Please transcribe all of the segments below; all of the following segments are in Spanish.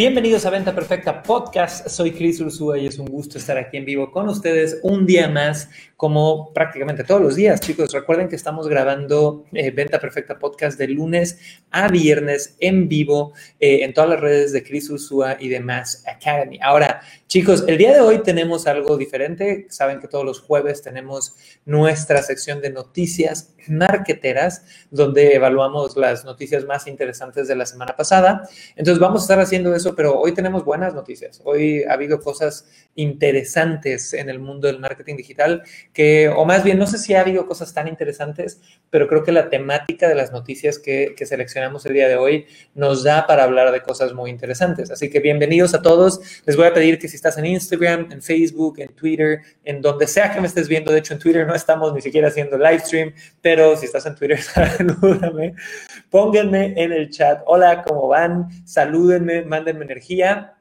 bienvenidos a Venta Perfecta Podcast. Soy Chris Ursúa y es un gusto estar aquí en vivo con ustedes un día más, como prácticamente todos los días, chicos. Recuerden que estamos grabando eh, Venta Perfecta Podcast de lunes a viernes en vivo eh, en todas las redes de Chris Ursúa y de Mass Academy. Ahora, chicos, el día de hoy tenemos algo diferente. Saben que todos los jueves tenemos nuestra sección de noticias marqueteras, donde evaluamos las noticias más interesantes de la semana pasada. Entonces, vamos a estar haciendo eso, pero hoy tenemos buenas noticias. Hoy ha habido cosas interesantes en el mundo del marketing digital que, o más bien, no sé si ha habido cosas tan interesantes, pero creo que la temática de las noticias que, que seleccionamos el día de hoy nos da para hablar de cosas muy interesantes. Así que bienvenidos a todos. Les voy a pedir que si estás en Instagram, en Facebook, en Twitter, en donde sea que me estés viendo, de hecho en Twitter no estamos ni siquiera haciendo live stream, pero si estás en Twitter, salúdame, pónganme en el chat, hola, ¿cómo van? Salúdenme, mándenme energía.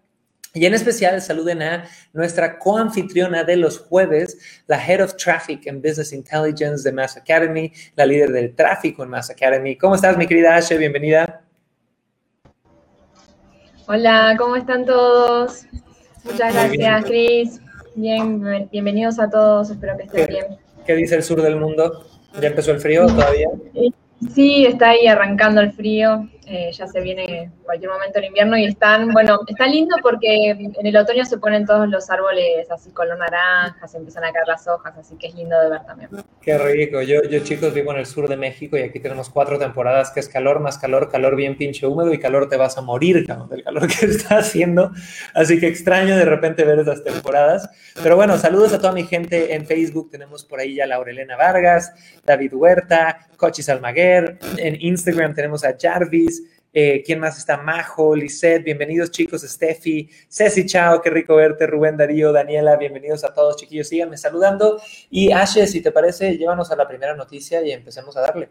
Y en especial saluden a nuestra coanfitriona de los jueves, la Head of Traffic and Business Intelligence de Mass Academy, la líder del tráfico en Mass Academy. ¿Cómo estás, mi querida Ashe? Bienvenida. Hola, ¿cómo están todos? Muchas gracias, Chris. Bien, bienvenidos a todos, espero que estén bien. ¿Qué dice el sur del mundo? ¿Ya empezó el frío todavía? Sí, está ahí arrancando el frío. Eh, ya se viene cualquier momento el invierno y están, bueno, está lindo porque en el otoño se ponen todos los árboles así color naranja, se empiezan a caer las hojas, así que es lindo de ver también. Qué rico. Yo, yo chicos, vivo en el sur de México y aquí tenemos cuatro temporadas que es calor más calor, calor bien pinche húmedo y calor te vas a morir, del calor que está haciendo. Así que extraño de repente ver esas temporadas. Pero bueno, saludos a toda mi gente en Facebook. Tenemos por ahí ya Laurelena Vargas, David Huerta, Cochis Almaguer. En Instagram tenemos a Jarvis. Eh, ¿Quién más está? Majo, Lisette, bienvenidos chicos, Steffi, Ceci, chao, qué rico verte, Rubén Darío, Daniela, bienvenidos a todos chiquillos, síganme saludando. Y Ashe, si te parece, llévanos a la primera noticia y empecemos a darle.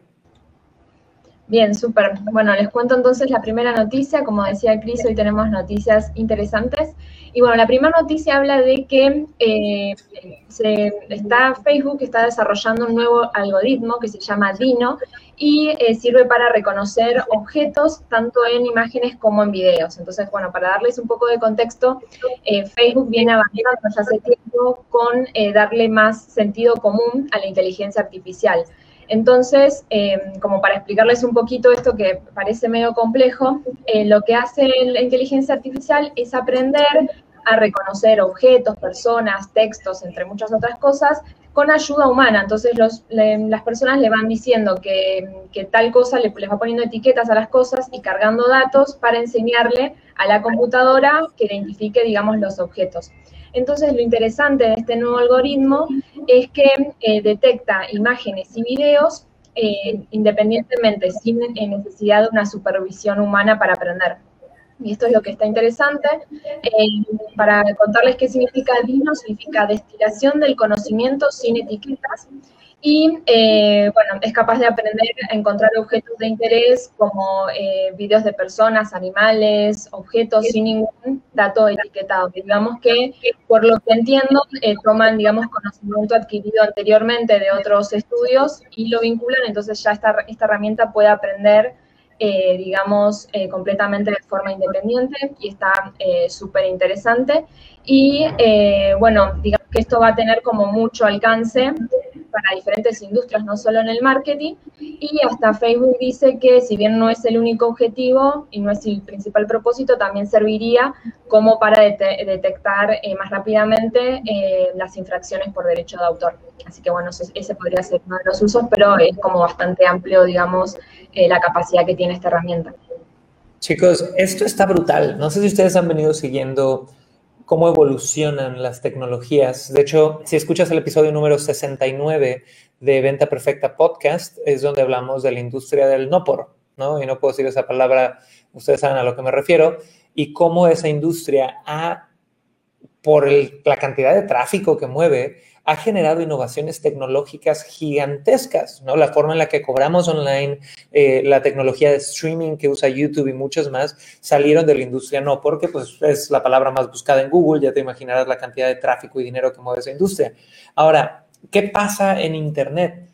Bien, súper. Bueno, les cuento entonces la primera noticia. Como decía Cris, hoy tenemos noticias interesantes. Y bueno, la primera noticia habla de que eh, se, está, Facebook está desarrollando un nuevo algoritmo que se llama Dino y eh, sirve para reconocer objetos tanto en imágenes como en videos. Entonces, bueno, para darles un poco de contexto, eh, Facebook viene avanzando ya hace tiempo con darle más sentido común a la inteligencia artificial. Entonces, em, como para explicarles un poquito esto que parece medio complejo, eh, lo que hace la inteligencia artificial es aprender a reconocer objetos, personas, textos, entre muchas otras cosas, con ayuda humana. Entonces las personas le van diciendo que, tal cosa, le, les va poniendo etiquetas a las cosas y cargando datos para enseñarle a la computadora que identifique, digamos, los objetos. Entonces, lo interesante de este nuevo algoritmo es que eh, detecta imágenes y videos eh, independientemente, sin eh, necesidad de una supervisión humana para aprender. Y esto es lo que está interesante. para contarles qué significa DINO, significa destilación del conocimiento sin etiquetas y eh, bueno, es capaz de aprender a encontrar objetos de interés como eh, videos de personas, animales, objetos sin ningún dato etiquetado. Digamos que, por lo que entiendo, eh, toman, digamos, conocimiento adquirido anteriormente de otros estudios y lo vinculan, entonces ya esta, esta herramienta puede aprender, digamos, completamente de forma independiente y está súper interesante. Y bueno, digamos que esto va a tener como mucho alcance para diferentes industrias, no solo en el marketing. Y hasta Facebook dice que si bien no es el único objetivo y no es el principal propósito, también serviría como para detectar eh, más rápidamente eh, las infracciones por derecho de autor. Así que bueno, ese podría ser uno de los usos, pero es como bastante amplio, digamos, eh, la capacidad que tiene esta herramienta. Chicos, esto está brutal. No sé si ustedes han venido siguiendo cómo evolucionan las tecnologías. De hecho, si escuchas el episodio número 69 de Venta Perfecta Podcast, es donde hablamos de la industria del no por, ¿no? Y no puedo decir esa palabra, ustedes saben a lo que me refiero, y cómo esa industria ha por la cantidad de tráfico que mueve, ha generado innovaciones tecnológicas gigantescas, ¿no? La forma en la que cobramos online, eh, la tecnología de streaming que usa YouTube y muchos más salieron de la industria, no porque pues, es la palabra más buscada en Google, ya te imaginarás la cantidad de tráfico y dinero que mueve esa industria. Ahora, ¿qué pasa en Internet?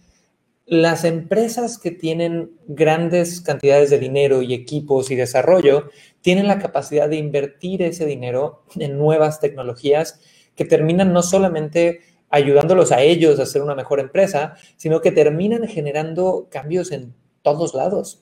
Las empresas que tienen grandes cantidades de dinero y equipos y desarrollo tienen la capacidad de invertir ese dinero en nuevas tecnologías que terminan no solamente ayudándolos a ellos a ser una mejor empresa, sino que terminan generando cambios en todos lados.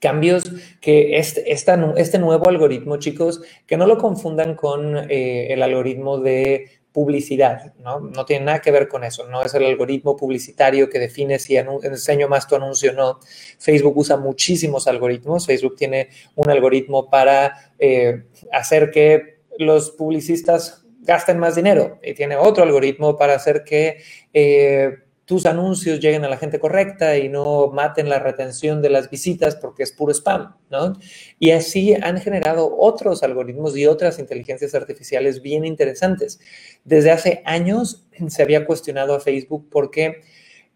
Cambios que este, este nuevo algoritmo, chicos, que no lo confundan con eh, el algoritmo de publicidad, ¿no? No tiene nada que ver con eso, no es el algoritmo publicitario que define si enseño más tu anuncio o no. Facebook usa muchísimos algoritmos, Facebook tiene un algoritmo para eh, hacer que los publicistas gasten más dinero y tiene otro algoritmo para hacer que eh, tus anuncios lleguen a la gente correcta y no maten la retención de las visitas porque es puro spam, ¿no? Y así han generado otros algoritmos y otras inteligencias artificiales bien interesantes. Desde hace años se había cuestionado a Facebook porque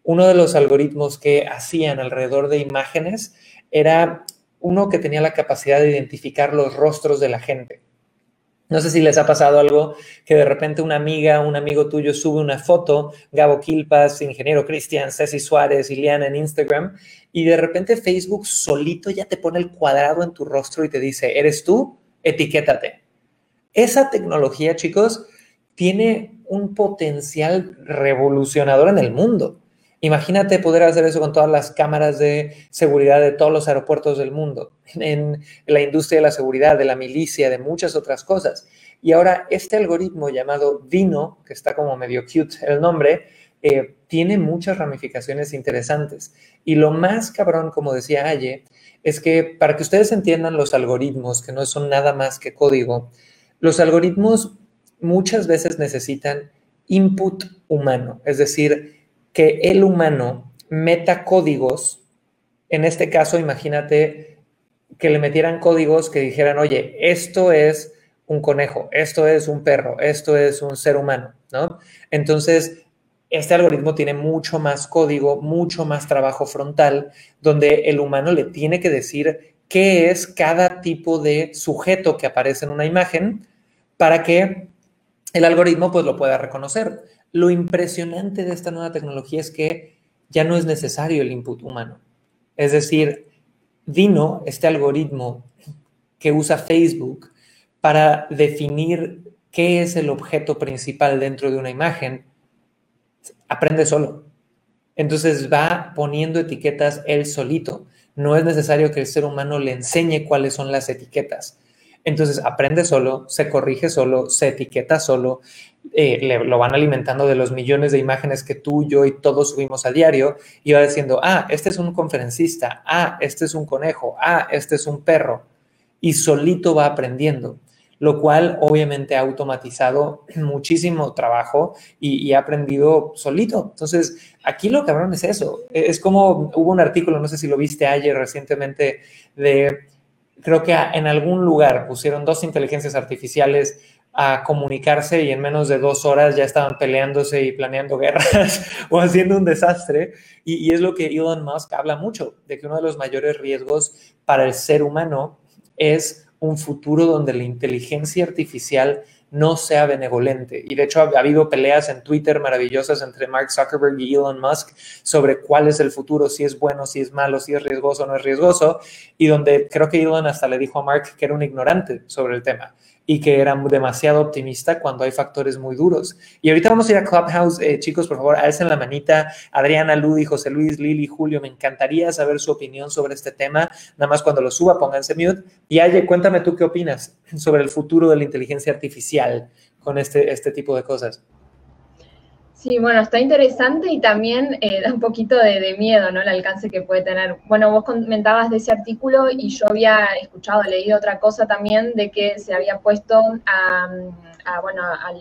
uno de los algoritmos que hacían alrededor de imágenes era uno que tenía la capacidad de identificar los rostros de la gente. No sé si les ha pasado algo que de repente una amiga, un amigo tuyo sube una foto, Gabo Quilpas, ingeniero Cristian, Ceci Suárez, Iliana en Instagram, y de repente Facebook solito ya te pone el cuadrado en tu rostro y te dice, ¿eres tú? Etiquétate. Esa tecnología, chicos, tiene un potencial revolucionador en el mundo. Imagínate poder hacer eso con todas las cámaras de seguridad de todos los aeropuertos del mundo, en la industria de la seguridad, de la milicia, de muchas otras cosas. Y ahora este algoritmo llamado Dino, que está como medio cute el nombre, eh, tiene muchas ramificaciones interesantes. Y lo más cabrón, como decía Aye, es que para que ustedes entiendan los algoritmos, que no son nada más que código, los algoritmos muchas veces necesitan input humano, es decir, que el humano meta códigos, en este caso imagínate que le metieran códigos que dijeran, oye, esto es un conejo, esto es un perro, esto es un ser humano, ¿no? Entonces, este algoritmo tiene mucho más código, mucho más trabajo frontal, donde el humano le tiene que decir qué es cada tipo de sujeto que aparece en una imagen para que el algoritmo pues lo pueda reconocer. Lo impresionante de esta nueva tecnología es que ya no es necesario el input humano. Es decir, Dino, este algoritmo que usa Facebook para definir qué es el objeto principal dentro de una imagen, aprende solo. Entonces va poniendo etiquetas él solito. No es necesario que el ser humano le enseñe cuáles son las etiquetas. Entonces aprende solo, se corrige solo, se etiqueta solo, eh, lo van alimentando de los millones de imágenes que tú, yo y todos subimos a diario y va diciendo, ah, este es un conferencista, ah, este es un conejo, ah, este es un perro. Y solito va aprendiendo, lo cual obviamente ha automatizado muchísimo trabajo y, y ha aprendido solito. Entonces, aquí lo cabrón es eso. Es como hubo un artículo, no sé si lo viste ayer recientemente, de creo que en algún lugar pusieron dos inteligencias artificiales a comunicarse y en menos de dos horas ya estaban peleándose y planeando guerras o haciendo un desastre. Y, es lo que Elon Musk habla mucho, de que uno de los mayores riesgos para el ser humano es un futuro donde la inteligencia artificial no sea benevolente. Y de hecho ha, habido peleas en Twitter maravillosas entre Mark Zuckerberg y Elon Musk sobre cuál es el futuro, si es bueno, si es malo, si es riesgoso o no es riesgoso, y donde creo que Elon hasta le dijo a Mark que era un ignorante sobre el tema y que era demasiado optimista cuando hay factores muy duros. Y ahorita vamos a ir a Clubhouse, eh, chicos, por favor, alcen la manita. Adriana, Ludi, José Luis, Lili, Julio, me encantaría saber su opinión sobre este tema. Nada más cuando lo suba, pónganse mute. Y Aye, cuéntame tú qué opinas sobre el futuro de la inteligencia artificial con este, este tipo de cosas. Sí, bueno, está interesante y también eh, da un poquito de, miedo, ¿no? El alcance que puede tener. Bueno, vos comentabas de ese artículo y yo había escuchado, leído otra cosa también de que se había puesto a, bueno, a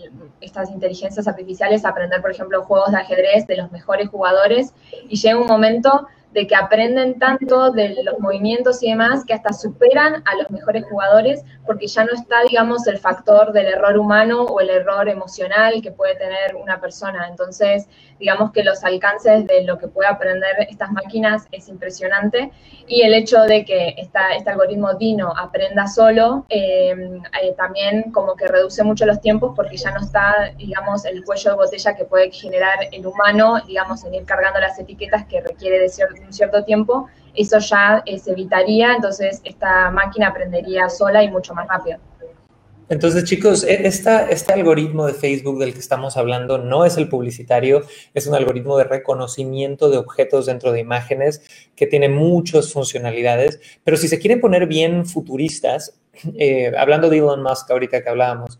estas inteligencias artificiales a aprender, por ejemplo, juegos de ajedrez de los mejores jugadores y llega un momento de que aprenden tanto de los movimientos y demás que hasta superan a los mejores jugadores porque ya no está, digamos, el factor del error humano o el error emocional que puede tener una persona. Entonces, digamos que los alcances de lo que puede aprender estas máquinas es impresionante y el hecho de que esta, este algoritmo Dino aprenda solo eh, eh, también como que reduce mucho los tiempos porque ya no está, digamos, el cuello de botella que puede generar el humano, digamos, en ir cargando las etiquetas que requiere de un cierto tiempo, eso ya eh, se evitaría, entonces esta máquina aprendería sola y mucho más rápido. Entonces, chicos, e, esta, este algoritmo de Facebook del que estamos hablando no es el publicitario, es un algoritmo de reconocimiento de objetos dentro de imágenes que tiene muchas funcionalidades, pero si se quieren poner bien futuristas, eh, hablando de Elon Musk ahorita que hablábamos,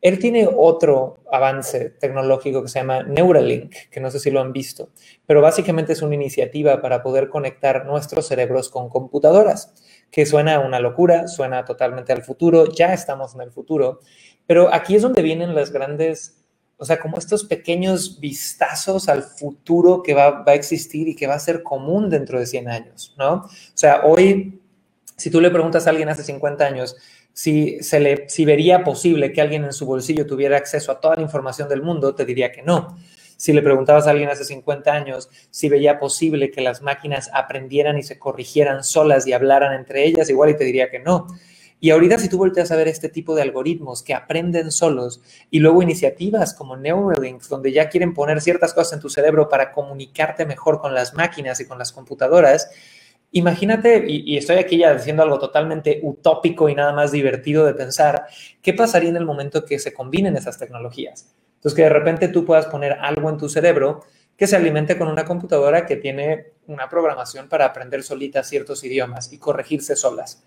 él tiene otro avance tecnológico que se llama Neuralink, que no sé si lo han visto, pero básicamente es una iniciativa para poder conectar nuestros cerebros con computadoras que suena una locura, suena totalmente al futuro, ya estamos en el futuro, pero aquí es donde vienen las grandes, o sea, como estos pequeños vistazos al futuro que va, a existir y que va a ser común dentro de 100 años, ¿no? O sea, hoy, si tú le preguntas a alguien hace 50 años, si, se le, si vería posible que alguien en su bolsillo tuviera acceso a toda la información del mundo, te diría que no. Si le preguntabas a alguien hace 50 años si veía posible que las máquinas aprendieran y se corrigieran solas y hablaran entre ellas, igual y te diría que no. Y ahorita si tú volteas a ver este tipo de algoritmos que aprenden solos y luego iniciativas como Neuralink, donde ya quieren poner ciertas cosas en tu cerebro para comunicarte mejor con las máquinas y con las computadoras, imagínate, y, estoy aquí ya diciendo algo totalmente utópico y nada más divertido de pensar, ¿qué pasaría en el momento que se combinen esas tecnologías? Entonces, que de repente tú puedas poner algo en tu cerebro que se alimente con una computadora que tiene una programación para aprender solita ciertos idiomas y corregirse solas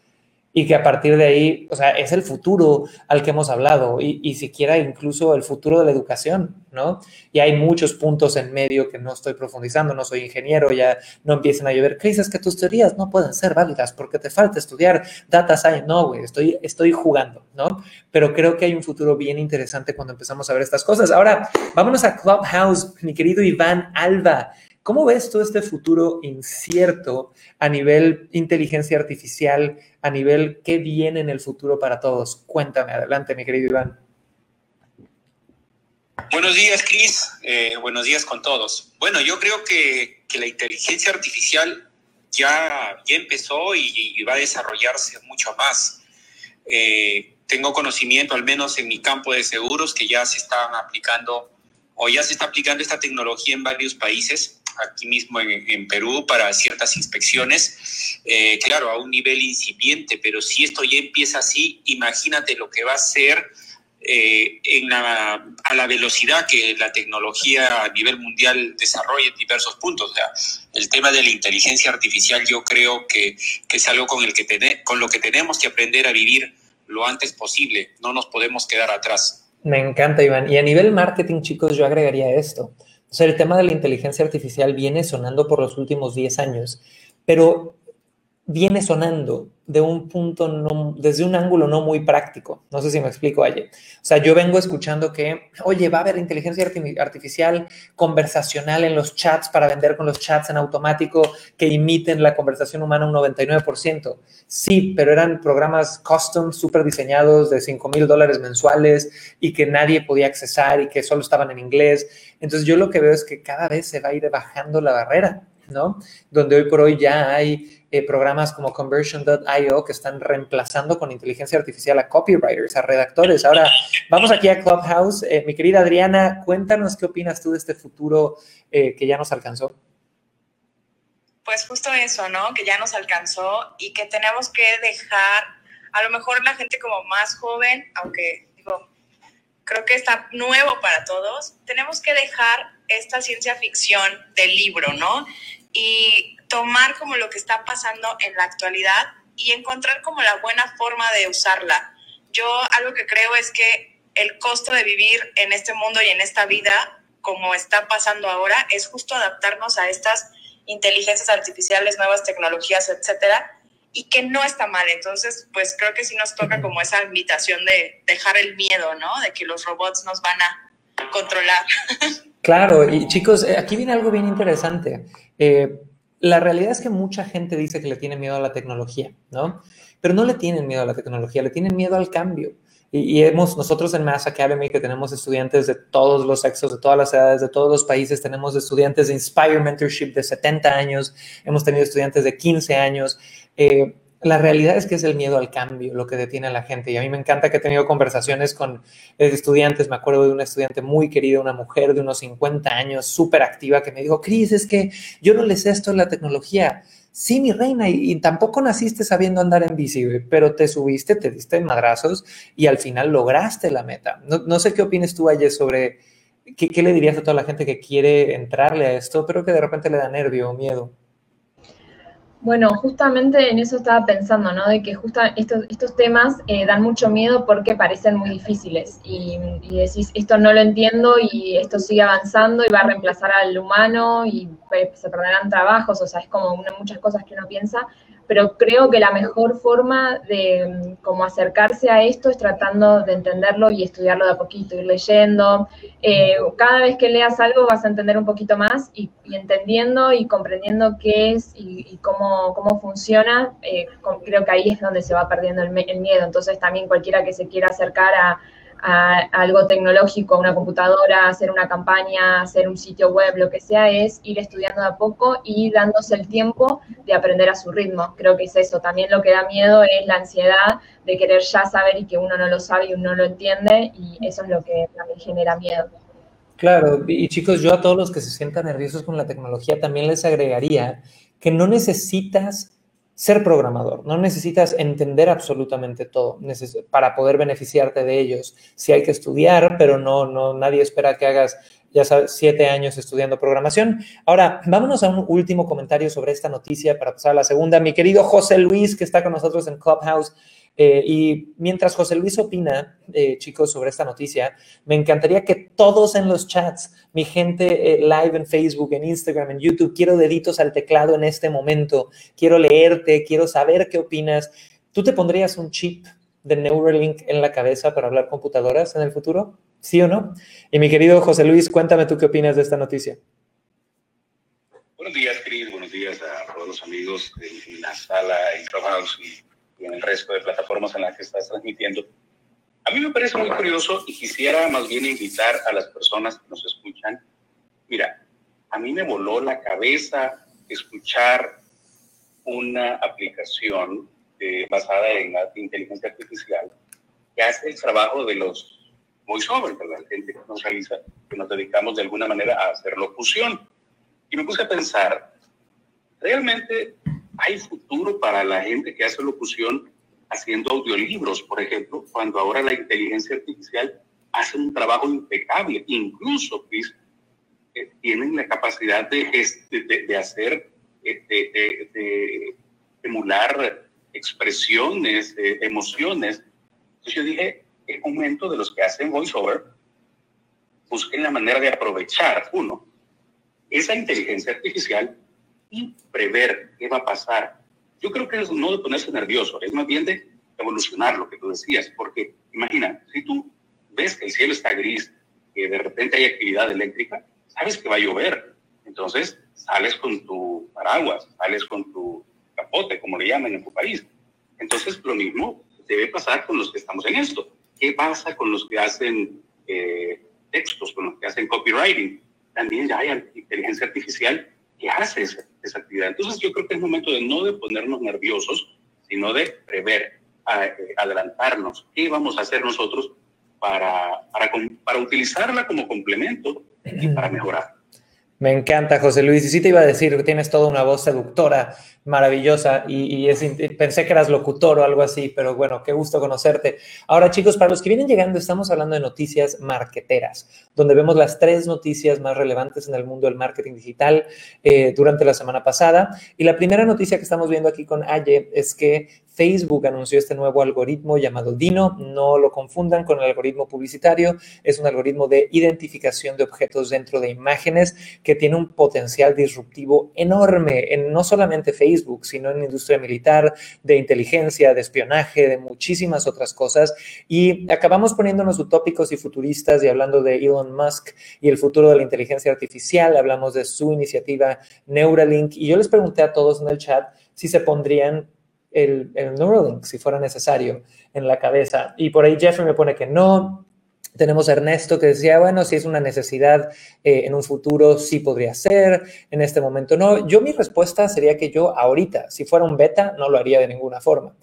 y que a partir de ahí, o sea, es el futuro al que hemos hablado y, y, siquiera incluso el futuro de la educación, ¿no? Y hay muchos puntos en medio que no estoy profundizando, no soy ingeniero, ya no empiecen a llover. crisis que tus teorías no pueden ser válidas porque te falta estudiar data science. No, güey, estoy, estoy jugando, ¿no? Pero creo que hay un futuro bien interesante cuando empezamos a ver estas cosas. Ahora, vámonos a Clubhouse, mi querido Iván Alba. ¿Cómo ves todo este futuro incierto a nivel inteligencia artificial, a nivel qué viene en el futuro para todos? Cuéntame, adelante, mi querido Iván. Buenos días, Cris. Eh, buenos días con todos. Bueno, yo creo que, la inteligencia artificial ya, empezó y, y va a desarrollarse mucho más. Eh, tengo conocimiento, al menos en mi campo de seguros, que ya se están aplicando o ya se está aplicando esta tecnología en varios países aquí mismo en, Perú para ciertas inspecciones, eh, claro, a un nivel incipiente, pero si esto ya empieza así, imagínate lo que va a ser eh, en la, a la velocidad que la tecnología a nivel mundial desarrolla en diversos puntos. O sea, el tema de la inteligencia artificial yo creo que, que es algo con, el que con lo que tenemos que aprender a vivir lo antes posible. No nos podemos quedar atrás. Me encanta, Iván. Y a nivel marketing, chicos, yo agregaría esto. O sea, el tema de la inteligencia artificial viene sonando por los últimos 10 años, pero viene sonando de un punto, desde un ángulo no muy práctico. No sé si me explico, Aye. O sea, yo vengo escuchando que, oye, va a haber inteligencia artificial conversacional en los chats para vender con los chats en automático que imiten la conversación humana un 99%. Sí, pero eran programas custom, súper diseñados de 5 mil dólares mensuales y que nadie podía accesar y que solo estaban en inglés. Entonces yo lo que veo es que cada vez se va a ir bajando la barrera, ¿no? Donde hoy por hoy ya hay eh, programas como Conversion.io que están reemplazando con inteligencia artificial a copywriters, a redactores. Ahora, vamos aquí a Clubhouse. Eh, mi querida Adriana, cuéntanos qué opinas tú de este futuro eh, que ya nos alcanzó. Pues justo eso, ¿no? Que ya nos alcanzó y que tenemos que dejar, a lo mejor la gente como más joven, aunque digo, creo que está nuevo para todos, tenemos que dejar esta ciencia ficción del libro, ¿no? Y tomar como lo que está pasando en la actualidad y encontrar como la buena forma de usarla. Yo algo que creo es que el costo de vivir en este mundo y en esta vida, como está pasando ahora, es justo adaptarnos a estas inteligencias artificiales, nuevas tecnologías, etcétera, y que no está mal. Entonces, pues creo que sí nos toca como esa invitación de dejar el miedo, ¿no? De que los robots nos van a controlar. Claro, y chicos, eh, aquí viene algo bien interesante. Eh, la realidad es que mucha gente dice que le tiene miedo a la tecnología, ¿no? Pero no le tienen miedo a la tecnología, le tienen miedo al cambio. Y, hemos, nosotros en Mass Academy, que tenemos estudiantes de todos los sexos, de todas las edades, de todos los países, tenemos estudiantes de Inspire Mentorship de 70 años, hemos tenido estudiantes de 15 años. Eh, la realidad es que es el miedo al cambio lo que detiene a la gente. Y a mí me encanta que he tenido conversaciones con estudiantes. Me acuerdo de una estudiante muy querida, una mujer de unos 50 años, súper activa, que me dijo, Cris, es que yo no le sé esto en la tecnología. Sí, mi reina, y, tampoco naciste sabiendo andar en bici, pero te subiste, te diste madrazos y al final lograste la meta. No, sé qué opinas tú, ayer sobre qué, qué le dirías a toda la gente que quiere entrarle a esto, pero que de repente le da nervio o miedo. Bueno, justamente en eso estaba pensando, ¿no? De que justo estos, estos temas eh, dan mucho miedo porque parecen muy difíciles y, decís, esto no lo entiendo y esto sigue avanzando y va a reemplazar al humano y eh, se perderán trabajos, o sea, es como muchas cosas que uno piensa, pero creo que la mejor forma de mm, como acercarse a esto es tratando de entenderlo y estudiarlo de a poquito, ir leyendo. Eh, cada vez que leas algo vas a entender un poquito más y, entendiendo y comprendiendo qué es y, cómo, cómo funciona, eh, creo que ahí es donde se va perdiendo el, el miedo. Entonces también cualquiera que se quiera acercar a a, algo tecnológico, una computadora, hacer una campaña, hacer un sitio web, lo que sea, es ir estudiando a poco y dándose el tiempo de aprender a su ritmo. Creo que es eso. También lo que da miedo es la ansiedad de querer ya saber y que uno no lo sabe y uno no lo entiende y eso es lo que también genera miedo. Claro, y chicos, yo a todos los que se sientan nerviosos con la tecnología también les agregaría que no necesitas ser programador. No necesitas entender absolutamente todo para poder beneficiarte de ellos. Sí hay que estudiar, pero no, no, nadie espera que hagas, ya sabes, siete años estudiando programación. Ahora, vámonos a un último comentario sobre esta noticia para pasar a la segunda. Mi querido José Luis, que está con nosotros en Clubhouse, eh, y mientras José Luis opina, eh, chicos, sobre esta noticia, me encantaría que todos en los chats, mi gente eh, live en Facebook, en Instagram, en YouTube, quiero deditos al teclado en este momento, quiero leerte, quiero saber qué opinas. ¿Tú te pondrías un chip de Neuralink en la cabeza para hablar computadoras en el futuro? ¿Sí o no? Y mi querido José Luis, cuéntame tú qué opinas de esta noticia. Buenos días, Cris. Buenos días a todos los amigos en la sala, en Clubhouse y en el resto de plataformas en las que estás transmitiendo. A mí me parece muy curioso y quisiera más bien invitar a las personas que nos escuchan. Mira, a mí me voló la cabeza escuchar una aplicación eh, basada en la inteligencia artificial que hace el trabajo de los voiceovers, ¿verdad? Gente que nos realiza, que nos dedicamos de alguna manera a hacer locución. Y me puse a pensar, realmente hay futuro para la gente que hace locución haciendo audiolibros, por ejemplo, cuando ahora la inteligencia artificial hace un trabajo impecable, incluso Chris, eh, tienen la capacidad de, de, hacer, eh, de, emular expresiones, emociones. Entonces yo dije, es momento de los que hacen voiceover, busquen la manera de aprovechar, uno, esa inteligencia artificial y prever qué va a pasar. Yo creo que es no de ponerse nervioso, es más bien de evolucionar lo que tú decías, porque imagina, si tú ves que el cielo está gris, que de repente hay actividad eléctrica, sabes que va a llover. Entonces sales con tu paraguas, sales con tu capote, como le llaman en tu país. Entonces lo mismo debe pasar con los que estamos en esto. ¿Qué pasa con los que hacen eh, textos, con los que hacen copywriting? También ya hay inteligencia artificial que hace actividad. Entonces yo creo que es momento de no de ponernos nerviosos, sino de prever, eh, adelantarnos qué vamos a hacer nosotros para, para, para utilizarla como complemento y para mejorar. Me encanta, José Luis. Y sí te iba a decir tienes toda una voz seductora, maravillosa, y, pensé que eras locutor o algo así, pero bueno, qué gusto conocerte. Ahora, chicos, para los que vienen llegando, estamos hablando de noticias marqueteras, donde vemos las tres noticias más relevantes en el mundo del marketing digital eh, durante la semana pasada. Y la primera noticia que estamos viendo aquí con Aye es que Facebook anunció este nuevo algoritmo llamado Dino. No lo confundan con el algoritmo publicitario. Es un algoritmo de identificación de objetos dentro de imágenes que tiene un potencial disruptivo enorme en no solamente Facebook, sino en la industria militar, de inteligencia, de espionaje, de muchísimas otras cosas. Y acabamos poniéndonos utópicos y futuristas y hablando de Elon Musk y el futuro de la inteligencia artificial. Hablamos de su iniciativa Neuralink. Y yo les pregunté a todos en el chat si se pondrían el, el Neuralink, si fuera necesario, en la cabeza. Y por ahí Jeffrey me pone que no. Tenemos Ernesto que decía, bueno, si es una necesidad eh, en un futuro, sí podría ser, en este momento no. Yo mi respuesta sería que yo ahorita, si fuera un beta, no lo haría de ninguna forma.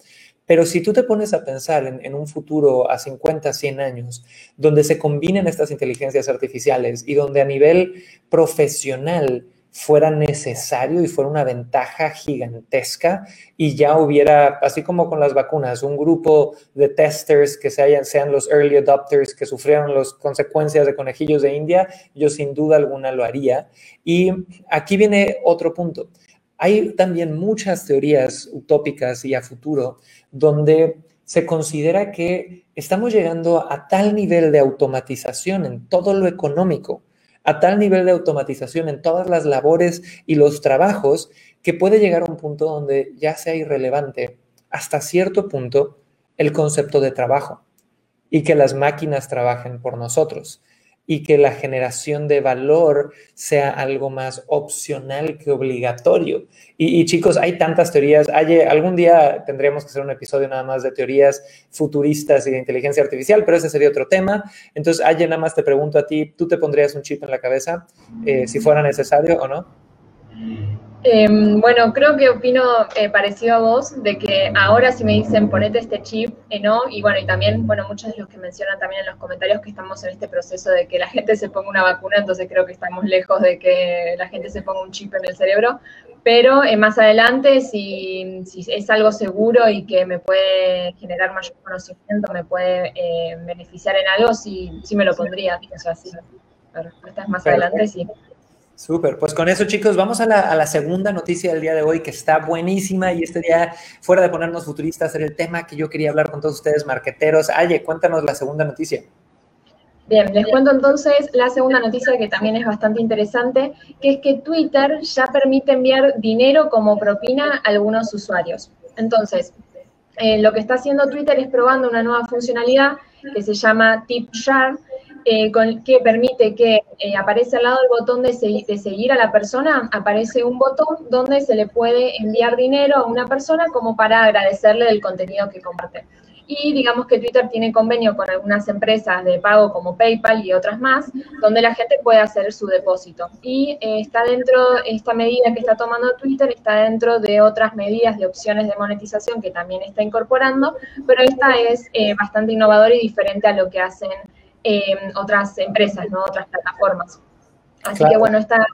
Pero si tú te pones a pensar en, en, un futuro a 50, 100 años, donde se combinen estas inteligencias artificiales y donde a nivel profesional fuera necesario y fuera una ventaja gigantesca y ya hubiera, así como con las vacunas, un grupo de testers que sean, sean los early adopters que sufrieron las consecuencias de conejillos de India, yo sin duda alguna lo haría. Y aquí viene otro punto. Hay también muchas teorías utópicas y a futuro donde se considera que estamos llegando a tal nivel de automatización en todo lo económico a tal nivel de automatización en todas las labores y los trabajos que puede llegar a un punto donde ya sea irrelevante hasta cierto punto el concepto de trabajo y que las máquinas trabajen por nosotros y que la generación de valor sea algo más opcional que obligatorio. Y, chicos, hay tantas teorías. Hay, algún día tendríamos que hacer un episodio nada más de teorías futuristas y de inteligencia artificial, pero ese sería otro tema. Entonces, Aye, nada más te pregunto a ti, ¿tú te pondrías un chip en la cabeza eh, si fuera necesario o no? Eh, bueno, creo que opino eh, parecido a vos, de que ahora si me dicen ponete este chip, eh, no, y bueno, y también, bueno, muchos de los que mencionan también en los comentarios que estamos en este proceso de que la gente se ponga una vacuna, entonces creo que estamos lejos de que la gente se ponga un chip en el cerebro, pero eh, más adelante, si, si, es algo seguro y que me puede generar mayor conocimiento, me puede eh, beneficiar en algo, sí, sí me lo pondría, o sea, sí, pero más adelante, sí. Súper, pues con eso chicos, vamos a la, segunda noticia del día de hoy que está buenísima y este día, fuera de ponernos futuristas, era el tema que yo quería hablar con todos ustedes, marqueteros. Aye, cuéntanos la segunda noticia. Bien, les cuento entonces la segunda noticia que también es bastante interesante, que es que Twitter ya permite enviar dinero como propina a algunos usuarios. Entonces, eh, lo que está haciendo Twitter es probando una nueva funcionalidad que se llama Tip Share, con, que permite que eh, aparece al lado del botón de, se, de, seguir a la persona, aparece un botón donde se le puede enviar dinero a una persona como para agradecerle del contenido que comparte. Y digamos que Twitter tiene convenio con algunas empresas de pago como PayPal y otras más, donde la gente puede hacer su depósito. Y eh, está dentro, esta medida que está tomando Twitter está dentro de otras medidas de opciones de monetización que también está incorporando, pero esta es eh, bastante innovadora y diferente a lo que hacen eh, otras empresas, ¿no? otras plataformas. Así claro. que bueno, esta,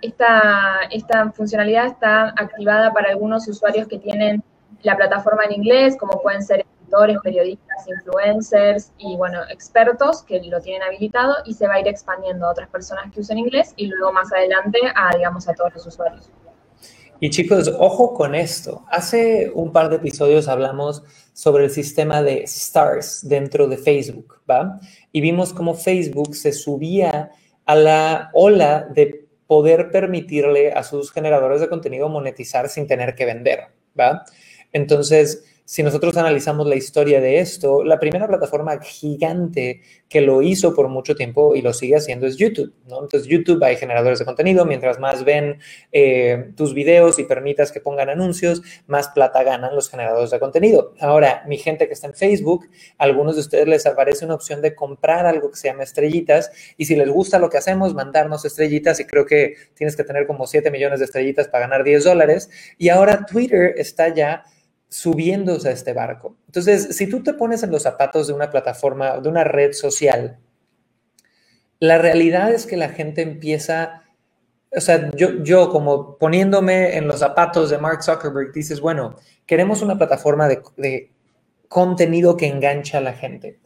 esta, esta funcionalidad está activada para algunos usuarios que tienen la plataforma en inglés, como pueden ser editores, periodistas, influencers y bueno, expertos que lo tienen habilitado y se va a ir expandiendo a otras personas que usen inglés y luego más adelante a, digamos, a todos los usuarios. Y chicos, ojo con esto. Hace un par de episodios hablamos sobre el sistema de stars dentro de Facebook, ¿va? Y vimos cómo Facebook se subía a la ola de poder permitirle a sus generadores de contenido monetizar sin tener que vender, ¿va? Entonces, si nosotros analizamos la historia de esto, la primera plataforma gigante que lo hizo por mucho tiempo y lo sigue haciendo es YouTube, ¿no? Entonces, YouTube hay generadores de contenido, mientras más ven eh, tus videos y permitas que pongan anuncios, más plata ganan los generadores de contenido. Ahora, mi gente que está en Facebook, a algunos de ustedes les aparece una opción de comprar algo que se llama estrellitas y si les gusta lo que hacemos, mandarnos estrellitas y creo que tienes que tener como 7 millones de estrellitas para ganar 10 dólares. Y ahora Twitter está ya subiéndose a este barco. Entonces, si tú te pones en los zapatos de una plataforma, de una red social, la realidad es que la gente empieza, o sea, yo, yo como poniéndome en los zapatos de Mark Zuckerberg, dices, bueno, queremos una plataforma de, contenido que engancha a la gente,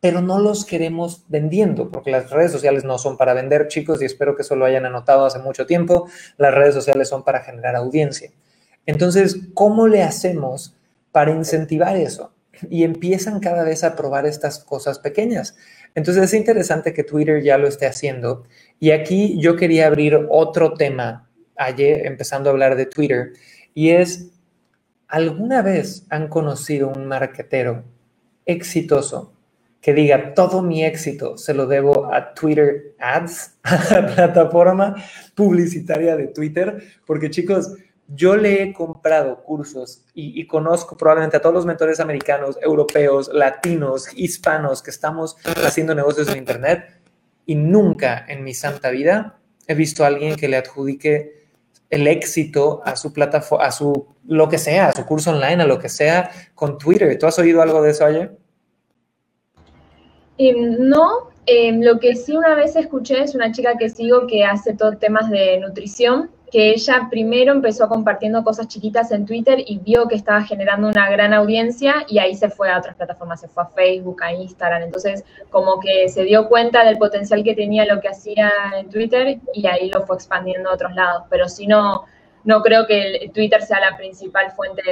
pero no los queremos vendiendo, porque las redes sociales no son para vender, chicos, y espero que eso lo hayan anotado hace mucho tiempo, las redes sociales son para generar audiencia. Entonces, ¿cómo le hacemos para incentivar eso. Y empiezan cada vez a probar estas cosas pequeñas. Entonces es interesante que Twitter ya lo esté haciendo. Y aquí yo quería abrir otro tema, ayer empezando a hablar de Twitter, y es, ¿alguna vez han conocido un marketero exitoso que diga todo mi éxito se lo debo a Twitter Ads, a la plataforma publicitaria de Twitter, porque chicos, yo le he comprado cursos y, conozco probablemente a todos los mentores americanos, europeos, latinos, hispanos que estamos haciendo negocios en Internet y nunca en mi santa vida he visto a alguien que le adjudique el éxito a su plataforma, a su lo que sea, a su curso online, a lo que sea con Twitter. ¿Tú has oído algo de eso ayer? Eh, no, eh, lo que sí una vez escuché es una chica que sigo que hace todo temas de nutrición, que ella primero empezó compartiendo cosas chiquitas en Twitter y vio que estaba generando una gran audiencia y ahí se fue a otras plataformas, se fue a Facebook, a Instagram, entonces como que se dio cuenta del potencial que tenía lo que hacía en Twitter y ahí lo fue expandiendo a otros lados, pero si no, no creo que Twitter sea la principal fuente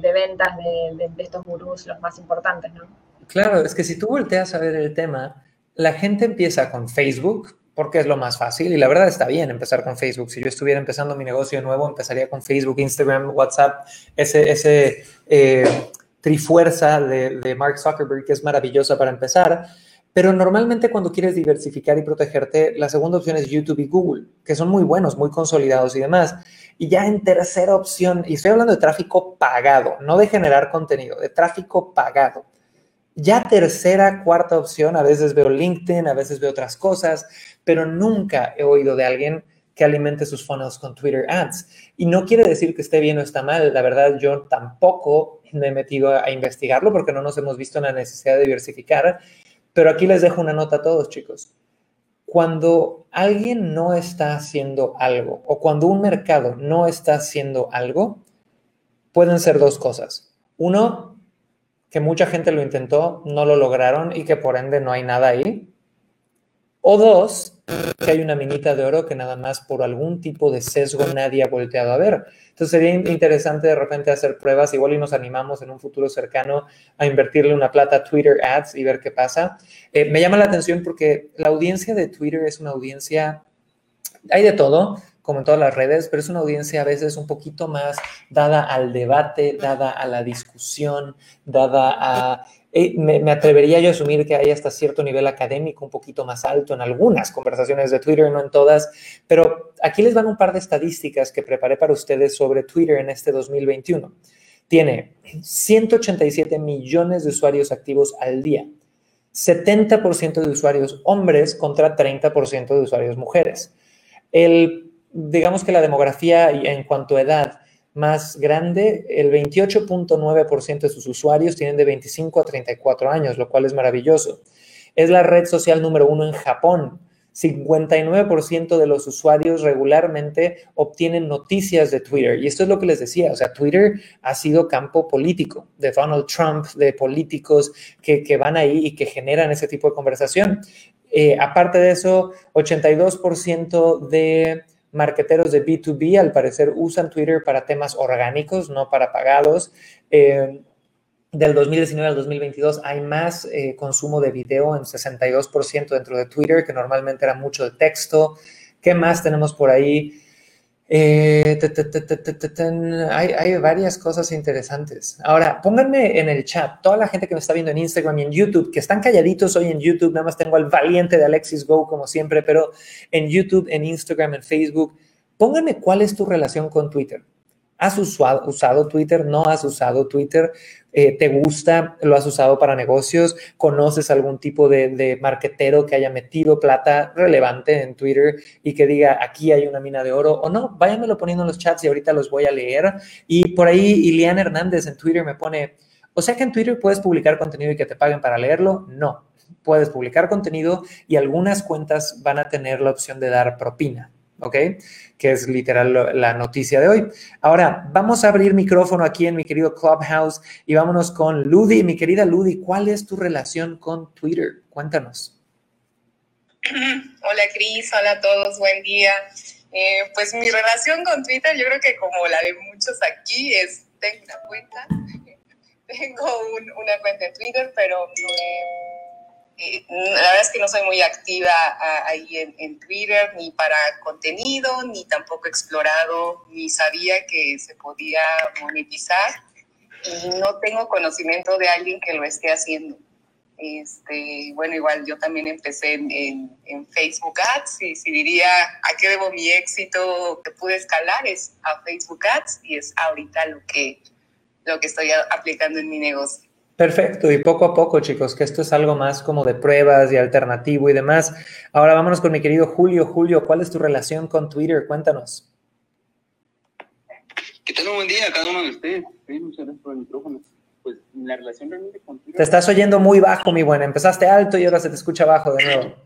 de, ventas de, de, de estos gurús, los más importantes, ¿no? Claro, es que si tú volteas a ver el tema, la gente empieza con Facebook porque es lo más fácil y la verdad está bien empezar con Facebook. Si yo estuviera empezando mi negocio nuevo, empezaría con Facebook, Instagram, WhatsApp, ese, ese eh, trifuerza de, de Mark Zuckerberg que es maravillosa para empezar. Pero normalmente cuando quieres diversificar y protegerte, la segunda opción es YouTube y Google, que son muy buenos, muy consolidados y demás. Y ya en tercera opción, y estoy hablando de tráfico pagado, no de generar contenido, de tráfico pagado. Ya tercera, cuarta opción, a veces veo LinkedIn, a veces veo otras cosas, pero nunca he oído de alguien que alimente sus funnels con Twitter Ads. Y no quiere decir que esté bien o está mal. La verdad, yo tampoco me he metido a investigarlo porque no nos hemos visto en la necesidad de diversificar. Pero aquí les dejo una nota a todos, chicos. Cuando alguien no está haciendo algo o cuando un mercado no está haciendo algo, pueden ser dos cosas. Uno, que mucha gente lo intentó, no lo lograron y que por ende no hay nada ahí. O dos, que hay una minita de oro que nada más por algún tipo de sesgo nadie ha volteado a ver. Entonces sería interesante de repente hacer pruebas, igual y nos animamos en un futuro cercano a invertirle una plata a Twitter Ads y ver qué pasa. Eh, me llama la atención porque la audiencia de Twitter es una audiencia, hay de todo, como en todas las redes, pero es una audiencia a veces un poquito más dada al debate, dada a la discusión, dada a... Eh, me, me, atrevería yo a asumir que hay hasta cierto nivel académico un poquito más alto en algunas conversaciones de Twitter, no en todas, pero aquí les van un par de estadísticas que preparé para ustedes sobre Twitter en este 2021. Tiene 187 millones de usuarios activos al día, 70% de usuarios hombres contra 30% de usuarios mujeres. El digamos que la demografía en cuanto a edad más grande, el 28.9% de sus usuarios tienen de 25 a 34 años, lo cual es maravilloso. Es la red social número uno en Japón. 59% de los usuarios regularmente obtienen noticias de Twitter. Y esto es lo que les decía, o sea, Twitter ha sido campo político de Donald Trump, de políticos que, que van ahí y que generan ese tipo de conversación. Eh, aparte de eso, 82% de marqueteros de B2B al parecer usan Twitter para temas orgánicos, no para pagados. Eh, del 2019 al 2022 hay más eh, consumo de video en 62% dentro de Twitter, que normalmente era mucho de texto. ¿Qué más tenemos por ahí? Eh, hay, hay, varias cosas interesantes. Ahora, pónganme en el chat, toda la gente que me está viendo en Instagram y en YouTube, que están calladitos hoy en YouTube, nada más tengo al valiente de Alexis Go como siempre, pero en YouTube, en Instagram, en Facebook, pónganme cuál es tu relación con Twitter. ¿Has usado, Twitter? ¿No has usado Twitter? Eh, ¿Te gusta? ¿Lo has usado para negocios? ¿Conoces algún tipo de, de, marketero que haya metido plata relevante en Twitter y que diga aquí hay una mina de oro o no? Váyanmelo poniendo en los chats y ahorita los voy a leer. Y por ahí Iliana Hernández en Twitter me pone, o sea que en Twitter puedes publicar contenido y que te paguen para leerlo. No, puedes publicar contenido y algunas cuentas van a tener la opción de dar propina. ¿Ok? Que es literal la noticia de hoy. Ahora, vamos a abrir micrófono aquí en mi querido Clubhouse y vámonos con Ludi. Mi querida Ludi, ¿cuál es tu relación con Twitter? Cuéntanos. Hola Cris, hola a todos, buen día. Eh, pues mi relación con Twitter, yo creo que como la de muchos aquí, es tengo una cuenta, tengo una cuenta en Twitter, pero eh, la verdad es que no soy muy activa ahí en, en, Twitter, ni para contenido, ni tampoco he explorado, ni sabía que se podía monetizar. Y no tengo conocimiento de alguien que lo esté haciendo. Este, bueno, igual yo también empecé en, en, Facebook Ads y si diría a qué debo mi éxito que pude escalar es a Facebook Ads y es ahorita lo que, lo que estoy aplicando en mi negocio. Perfecto, y poco a poco, chicos, que esto es algo más como de pruebas y alternativo y demás. Ahora vámonos con mi querido Julio. Julio, ¿cuál es tu relación con Twitter? Cuéntanos. Que tenga un buen día cada uno de ustedes. muchas gracias por el micrófono pues la relación realmente con Te estás oyendo muy bajo, mi buena. Empezaste alto y ahora se te escucha bajo de nuevo.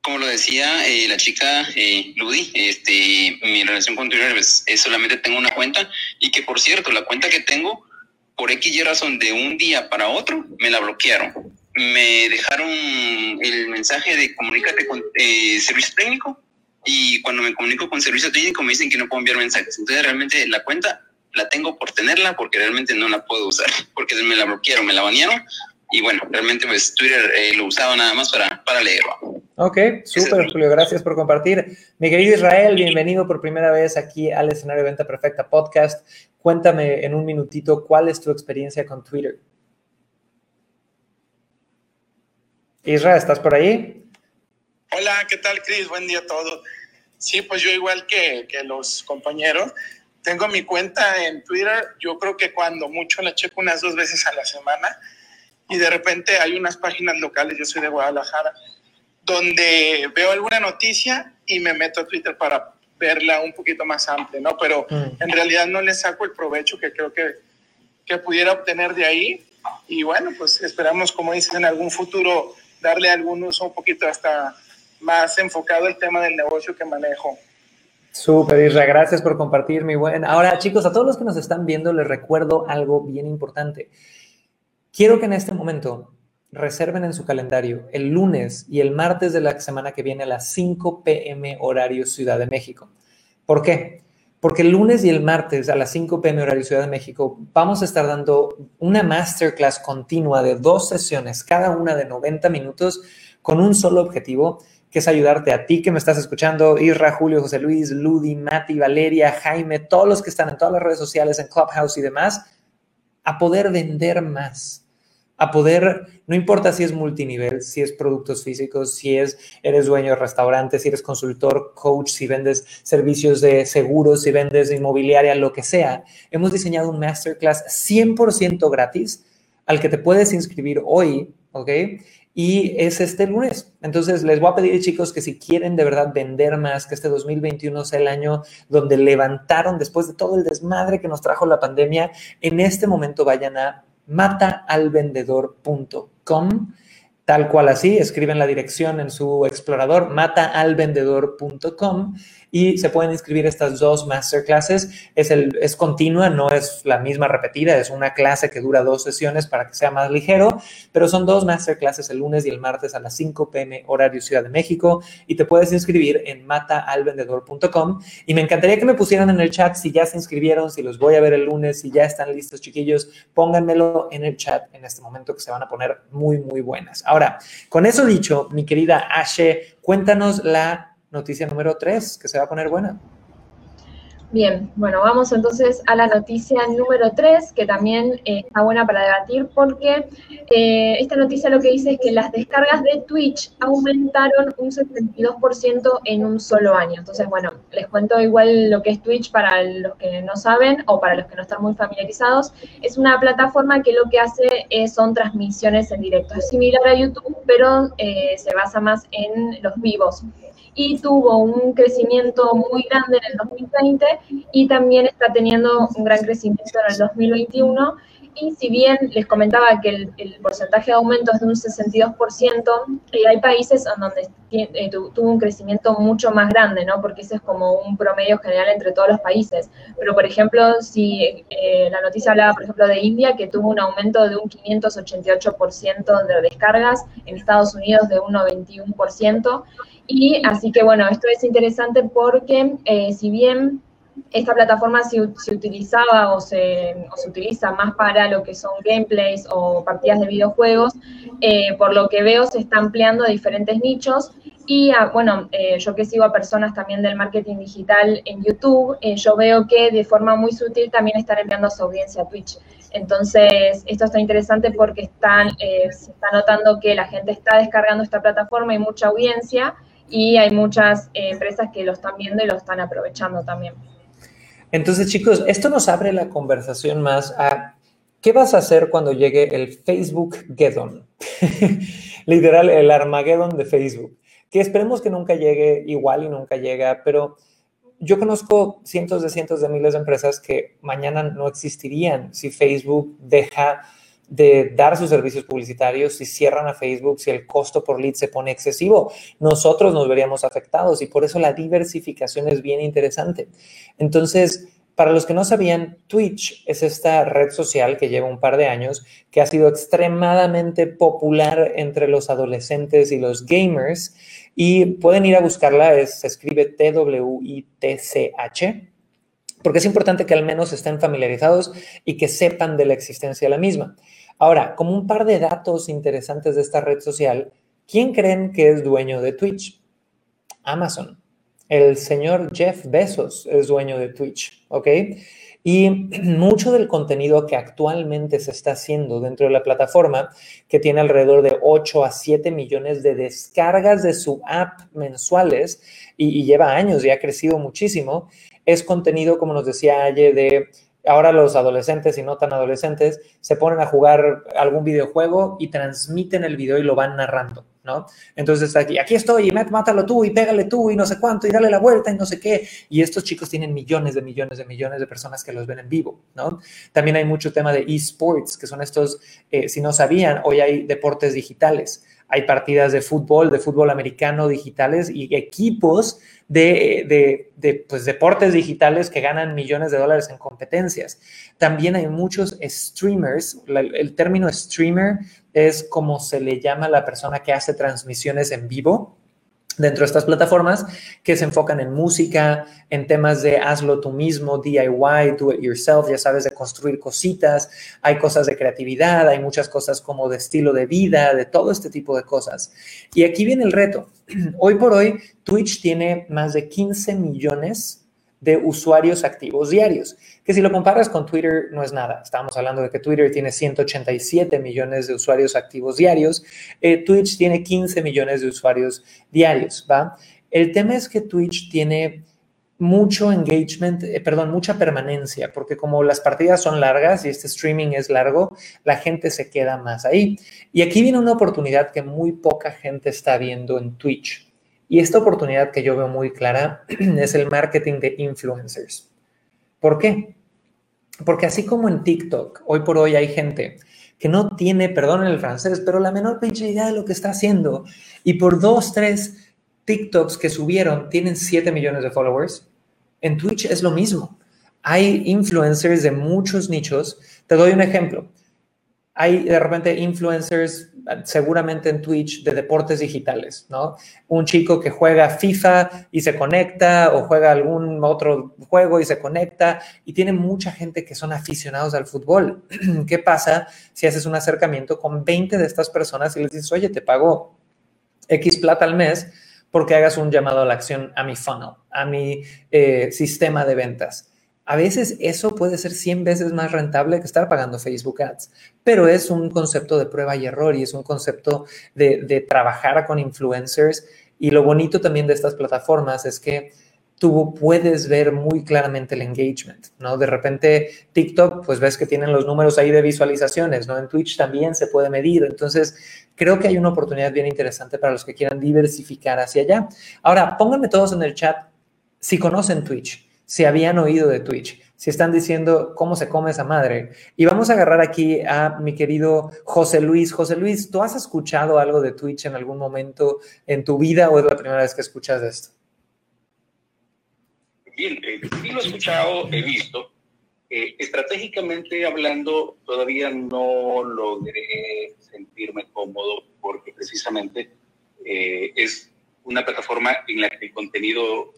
Como lo decía eh, la chica eh, Ludi, este, mi relación con Twitter es, solamente tengo una cuenta y que por cierto, la cuenta que tengo, por X razón de un día para otro, me la bloquearon. Me dejaron el mensaje de comunícate con eh, servicio técnico y cuando me comunico con servicio técnico me dicen que no puedo enviar mensajes. Entonces realmente la cuenta la tengo por tenerla porque realmente no la puedo usar, porque me la bloquearon, me la banearon y bueno, realmente pues Twitter eh, lo usaba nada más para, para leerlo. Ok, súper Julio, gracias por compartir. Mi querido Israel, bienvenido por primera vez aquí al escenario Venta Perfecta Podcast. Cuéntame en un minutito cuál es tu experiencia con Twitter. Israel, ¿estás por ahí? Hola, ¿qué tal, Cris? Buen día a todos. Sí, pues yo igual que, que los compañeros, tengo mi cuenta en Twitter, yo creo que cuando mucho la checo unas dos veces a la semana y de repente hay unas páginas locales, yo soy de Guadalajara, donde veo alguna noticia y me meto a Twitter para verla un poquito más amplia, ¿no? Pero mm. en realidad no le saco el provecho que creo que, que pudiera obtener de ahí. Y bueno, pues esperamos, como dices, en algún futuro darle algún uso un poquito hasta más enfocado el tema del negocio que manejo. Súper, Isra, gracias por compartir, mi buen. Ahora, chicos, a todos los que nos están viendo, les recuerdo algo bien importante. Quiero que en este momento reserven en su calendario el lunes y el martes de la semana que viene a las 5 p.m. horario Ciudad de México. ¿Por qué? Porque el lunes y el martes a las 5 p.m. horario Ciudad de México vamos a estar dando una masterclass continua de dos sesiones, cada una de 90 minutos, con un solo objetivo que es ayudarte a ti que me estás escuchando, Isra, Julio, José Luis, Ludi, Mati, Valeria, Jaime, todos los que están en todas las redes sociales, en Clubhouse y demás, a poder vender más, a poder, no importa si es multinivel, si es productos físicos, si es, eres dueño de restaurante, si eres consultor, coach, si vendes servicios de seguros, si vendes inmobiliaria, lo que sea, hemos diseñado un masterclass 100% gratis al que te puedes inscribir hoy, ¿ok? y es este lunes. Entonces, les voy a pedir, chicos, que si quieren de verdad vender más, que este 2021 sea el año donde levantaron después de todo el desmadre que nos trajo la pandemia, en este momento vayan a mataalvendedor.com tal cual así, escriben la dirección en su explorador, mataalvendedor.com y se pueden inscribir estas dos masterclasses. Es, el, es continua, no es la misma repetida, es una clase que dura dos sesiones para que sea más ligero, pero son dos masterclasses el lunes y el martes a las 5 pm horario Ciudad de México y te puedes inscribir en mataalvendedor.com y me encantaría que me pusieran en el chat si ya se inscribieron, si los voy a ver el lunes, si ya están listos chiquillos, pónganmelo en el chat en este momento que se van a poner muy, muy buenas. Ahora, con eso dicho, mi querida Ashe, cuéntanos la noticia número 3, que se va a poner buena. Bien, bueno, vamos entonces a la noticia número 3, que también eh, está buena para debatir, porque eh, esta noticia lo que dice es que las descargas de Twitch aumentaron un 72% en un solo año. Entonces, bueno, les cuento igual lo que es Twitch para los que no saben o para los que no están muy familiarizados. Es una plataforma que lo que hace son transmisiones en directo. Es similar a YouTube, pero eh, se basa más en los vivos y tuvo un crecimiento muy grande en el 2020 y también está teniendo un gran crecimiento en el 2021. Y si bien les comentaba que el, porcentaje de aumento es de un 62%, eh, hay países en donde eh, tuvo un crecimiento mucho más grande, ¿no? Porque ese es como un promedio general entre todos los países. Pero, por ejemplo, si eh, la noticia hablaba, por ejemplo, de India, que tuvo un aumento de un 588% de descargas, en Estados Unidos de un 91%. Y así que bueno, esto es interesante porque eh, si bien esta plataforma se, utilizaba o se, utiliza más para lo que son gameplays o partidas de videojuegos. Eh, por lo que veo, se está ampliando a diferentes nichos. Y bueno, eh, yo que sigo a personas también del marketing digital en YouTube, eh, yo veo que de forma muy sutil también están enviando a su audiencia a Twitch. Entonces, esto está interesante porque están, se está notando que la gente está descargando esta plataforma y mucha audiencia y hay muchas empresas que lo están viendo y lo están aprovechando también. Entonces, chicos, esto nos abre la conversación más a qué vas a hacer cuando llegue el Facebook Geddon. Literal, el Armageddon de Facebook. Que esperemos que nunca llegue igual y nunca llega, pero yo conozco cientos de cientos de miles de empresas que mañana no existirían si Facebook deja de dar sus servicios publicitarios, si cierran a Facebook, si el costo por lead se pone excesivo, nosotros nos veríamos afectados y por eso la diversificación es bien interesante. Entonces, para los que no sabían, Twitch es esta red social que lleva un par de años, que ha sido extremadamente popular entre los adolescentes y los gamers y pueden ir a buscarla, es, se escribe T-W-I-T-C-H porque es importante que al menos estén familiarizados y que sepan de la existencia de la misma. Ahora, como un par de datos interesantes de esta red social, ¿quién creen que es dueño de Twitch? Amazon. El señor Jeff Bezos es dueño de Twitch, ¿ok? Y mucho del contenido que actualmente se está haciendo dentro de la plataforma, que tiene alrededor de 8 a 7 millones de descargas de su app mensuales y, lleva años y ha crecido muchísimo, es contenido, como nos decía Aye, de ahora los adolescentes y no tan adolescentes se ponen a jugar algún videojuego y transmiten el video y lo van narrando, ¿no? Entonces aquí, aquí estoy y mátalo tú y pégale tú y no sé cuánto y dale la vuelta y no sé qué. Y estos chicos tienen millones de millones de millones de personas que los ven en vivo, ¿no? También hay mucho tema de esports, que son estos, eh, si no sabían, hoy hay deportes digitales. Hay partidas de fútbol, de fútbol americano digitales y equipos de, pues, deportes digitales que ganan millones de dólares en competencias. También hay muchos streamers. el término streamer es como se le llama a la persona que hace transmisiones en vivo dentro de estas plataformas que se enfocan en música, en temas de hazlo tú mismo, DIY, do it yourself, ya sabes, de construir cositas, hay cosas de creatividad, hay muchas cosas como de estilo de vida, de todo este tipo de cosas. Y aquí viene el reto. Hoy por hoy, Twitch tiene más de 15 millones de usuarios activos diarios, que si lo comparas con Twitter no es nada. Estamos hablando de que Twitter tiene 187 millones de usuarios activos diarios, eh, Twitch tiene 15 millones de usuarios diarios, ¿va? El tema es que Twitch tiene mucho engagement, eh, perdón, mucha permanencia, porque como las partidas son largas y este streaming es largo, la gente se queda más ahí. Y aquí viene una oportunidad que muy poca gente está viendo en Twitch. Y esta oportunidad que yo veo muy clara es el marketing de influencers. ¿Por qué? Porque así como en TikTok, hoy por hoy hay gente que no tiene, perdón en el francés, pero la menor pinche idea de lo que está haciendo. Y por dos, tres TikToks que subieron tienen 7 millones de followers. En Twitch es lo mismo. Hay influencers de muchos nichos. Te doy un ejemplo. Hay de repente influencers seguramente en Twitch de deportes digitales, ¿no? Un chico que juega FIFA y se conecta o juega algún otro juego y se conecta y tiene mucha gente que son aficionados al fútbol. ¿Qué pasa si haces un acercamiento con 20 de estas personas y les dices, oye, te pago X plata al mes porque hagas un llamado a la acción a mi funnel, a mi eh, sistema de ventas? A veces eso puede ser 100 veces más rentable que estar pagando Facebook Ads, pero es un concepto de prueba y error y es un concepto de, trabajar con influencers. Y lo bonito también de estas plataformas es que tú puedes ver muy claramente el engagement, ¿no? De repente TikTok, pues ves que tienen los números ahí de visualizaciones, ¿no? En Twitch también se puede medir. Entonces, creo que hay una oportunidad bien interesante para los que quieran diversificar hacia allá. Ahora, pónganme todos en el chat si conocen Twitch si habían oído de Twitch, si están diciendo cómo se come esa madre. Y vamos a agarrar aquí a mi querido José Luis. José Luis, ¿tú has escuchado algo de Twitch en algún momento en tu vida o es la primera vez que escuchas esto? Bien, eh, lo he escuchado, he visto. Eh, estratégicamente hablando, todavía no logré sentirme cómodo porque precisamente eh, es una plataforma en la que el contenido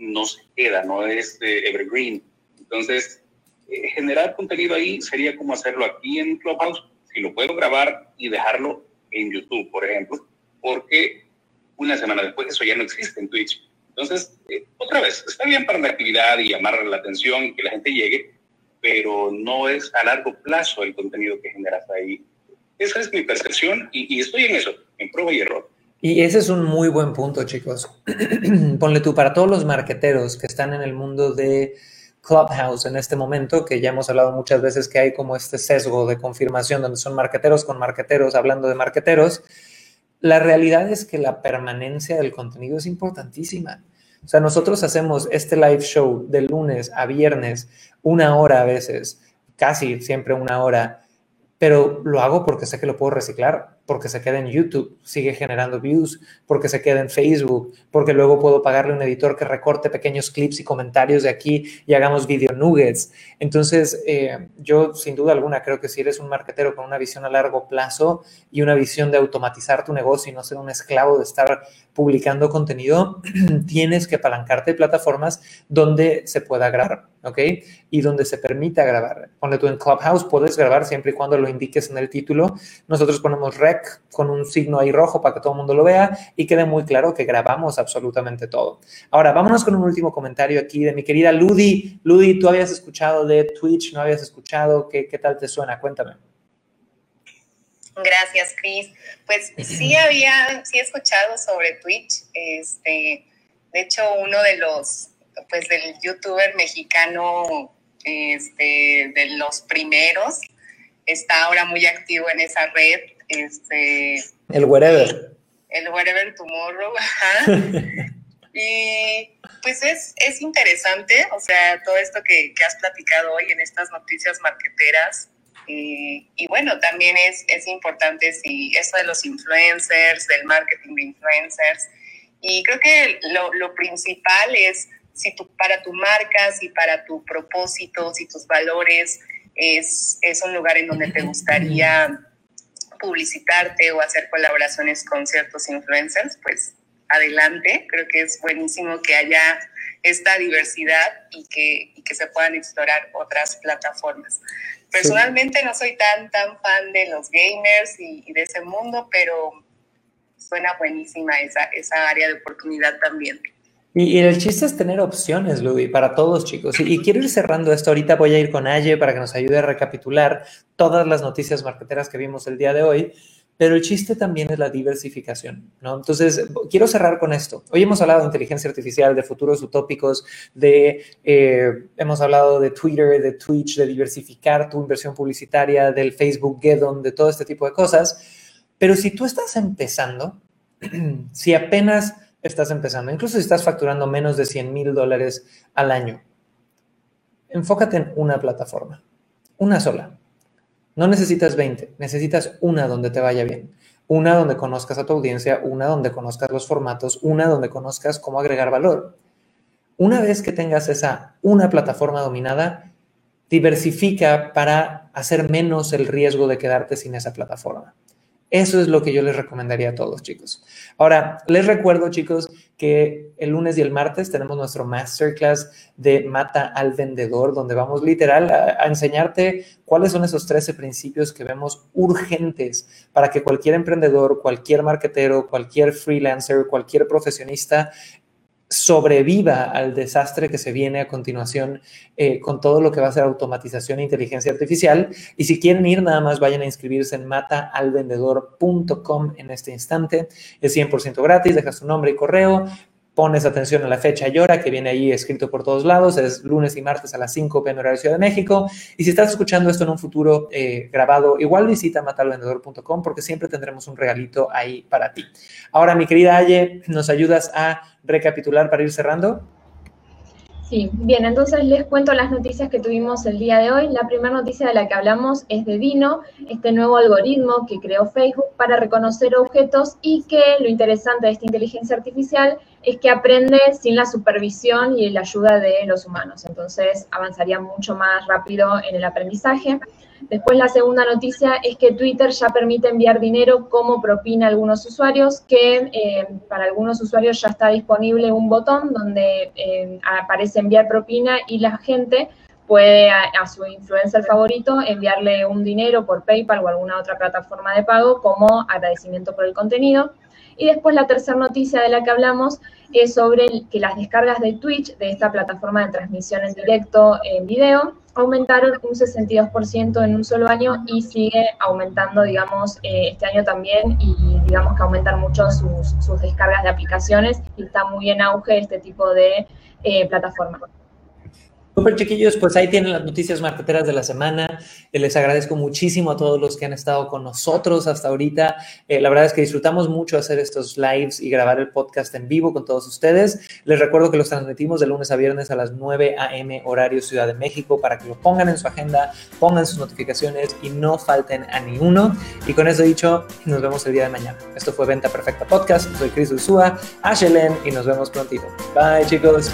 no se queda, no es evergreen. Entonces, eh, generar contenido ahí sería como hacerlo aquí en Clubhouse, si lo puedo grabar y dejarlo en YouTube, por ejemplo, porque una semana después eso ya no existe en Twitch. Entonces, eh, otra vez, está bien para la actividad y llamar la atención y que la gente llegue, pero no es a largo plazo el contenido que generas ahí. Esa es mi percepción y, y estoy en eso, en prueba y error. Y ese es un muy buen punto, chicos. Ponle tú, para todos los marqueteros que están en el mundo de Clubhouse en este momento, que ya hemos hablado muchas veces que hay como este sesgo de confirmación donde son marqueteros con marqueteros hablando de marqueteros, la realidad es que la permanencia del contenido es importantísima. O sea, nosotros hacemos este live show de lunes a viernes, una hora a veces, casi siempre una hora, pero lo hago porque sé que lo puedo reciclar porque se queda en YouTube, sigue generando views, porque se queda en Facebook, porque luego puedo pagarle a un editor que recorte pequeños clips y comentarios de aquí y hagamos video nuggets. Entonces, eh, yo sin duda alguna creo que si eres un marketero con una visión a largo plazo y una visión de automatizar tu negocio y no ser un esclavo de estar publicando contenido, tienes que apalancarte de plataformas donde se pueda grabar, ¿ok? Y donde se permita grabar. Ponle tú en Clubhouse, puedes grabar siempre y cuando lo indiques en el título. Nosotros ponemos rec con un signo ahí rojo para que todo el mundo lo vea y quede muy claro que grabamos absolutamente todo. Ahora, vámonos con un último comentario aquí de mi querida Ludi. Ludi, ¿tú habías escuchado de Twitch? ¿No habías escuchado? ¿Qué, qué tal te suena? Cuéntame. Gracias, Chris. Pues sí había, sí he escuchado sobre Twitch. Este, de hecho, uno de los, pues del youtuber mexicano, este, de los primeros, está ahora muy activo en esa red este, el wherever. El wherever tomorrow, y pues es, es interesante, o sea, todo esto que, que has platicado hoy en estas noticias marqueteras. Y, y, bueno, también es, es importante si esto de los influencers, del marketing de influencers. Y creo que lo, lo principal es si tu, para tu marca, si para tu propósito, si tus valores es, es un lugar en donde te gustaría publicitarte o hacer colaboraciones con ciertos influencers, pues adelante. Creo que es buenísimo que haya esta diversidad y que, y que se puedan explorar otras plataformas. Personalmente no soy tan, tan fan de los gamers y, y de ese mundo, pero suena buenísima esa, esa área de oportunidad también. Y, el chiste es tener opciones, Luis, para todos, chicos. Y, quiero ir cerrando esto. Ahorita voy a ir con Aye para que nos ayude a recapitular todas las noticias marqueteras que vimos el día de hoy. Pero el chiste también es la diversificación, ¿no? Entonces, quiero cerrar con esto. Hoy hemos hablado de inteligencia artificial, de futuros utópicos, de, eh, hemos hablado de Twitter, de Twitch, de diversificar tu inversión publicitaria, del Facebook Geddon, de todo este tipo de cosas. Pero si tú estás empezando, si apenas estás empezando, incluso si estás facturando menos de 100 mil dólares al año, enfócate en una plataforma, una sola. No necesitas 20, necesitas una donde te vaya bien, una donde conozcas a tu audiencia, una donde conozcas los formatos, una donde conozcas cómo agregar valor. Una vez que tengas esa una plataforma dominada, diversifica para hacer menos el riesgo de quedarte sin esa plataforma. Eso es lo que yo les recomendaría a todos, chicos. Ahora, les recuerdo, chicos, que el lunes y el martes tenemos nuestro masterclass de Mata al Vendedor, donde vamos literal a, enseñarte cuáles son esos 13 principios que vemos urgentes para que cualquier emprendedor, cualquier marketero, cualquier freelancer, cualquier profesionista sobreviva al desastre que se viene a continuación eh, con todo lo que va a ser automatización e inteligencia artificial. Y si quieren ir, nada más vayan a inscribirse en mataalvendedor.com en este instante. Es 100% gratis, deja su nombre y correo, pones atención a la fecha y hora que viene ahí escrito por todos lados, es lunes y martes a las 5 en horario Ciudad de México. Y si estás escuchando esto en un futuro eh, grabado, igual visita matalvendedor.com porque siempre tendremos un regalito ahí para ti. Ahora, mi querida Aye, ¿nos ayudas a recapitular para ir cerrando? Sí, bien, entonces les cuento las noticias que tuvimos el día de hoy. La primera noticia de la que hablamos es de Dino, este nuevo algoritmo que creó Facebook para reconocer objetos y que lo interesante de esta inteligencia artificial es que aprende sin la supervisión y la ayuda de los humanos. Entonces avanzaría mucho más rápido en el aprendizaje. Después la segunda noticia es que Twitter ya permite enviar dinero como propina a algunos usuarios, que eh, para algunos usuarios ya está disponible un botón donde eh, aparece enviar propina y la gente puede a, a, su influencer favorito enviarle un dinero por PayPal o alguna otra plataforma de pago como agradecimiento por el contenido. Y después la tercera noticia de la que hablamos es sobre que las descargas de Twitch, de esta plataforma de transmisión en directo en video, aumentaron un 62% en un solo año y sigue aumentando, digamos, eh, este año también y digamos que aumentan mucho sus, descargas de aplicaciones y está muy en auge este tipo de eh, plataforma. Super chiquillos, pues ahí tienen las noticias marqueteras de la semana. Eh, les agradezco muchísimo a todos los que han estado con nosotros hasta ahorita. Eh, la verdad es que disfrutamos mucho hacer estos lives y grabar el podcast en vivo con todos ustedes. Les recuerdo que los transmitimos de lunes a viernes a las 9 a.m. horario Ciudad de México para que lo pongan en su agenda, pongan sus notificaciones y no falten a ni uno. Y con eso dicho, nos vemos el día de mañana. Esto fue Venta Perfecta Podcast. Soy Chris Ursúa, Ashelen y nos vemos prontito. Bye chicos.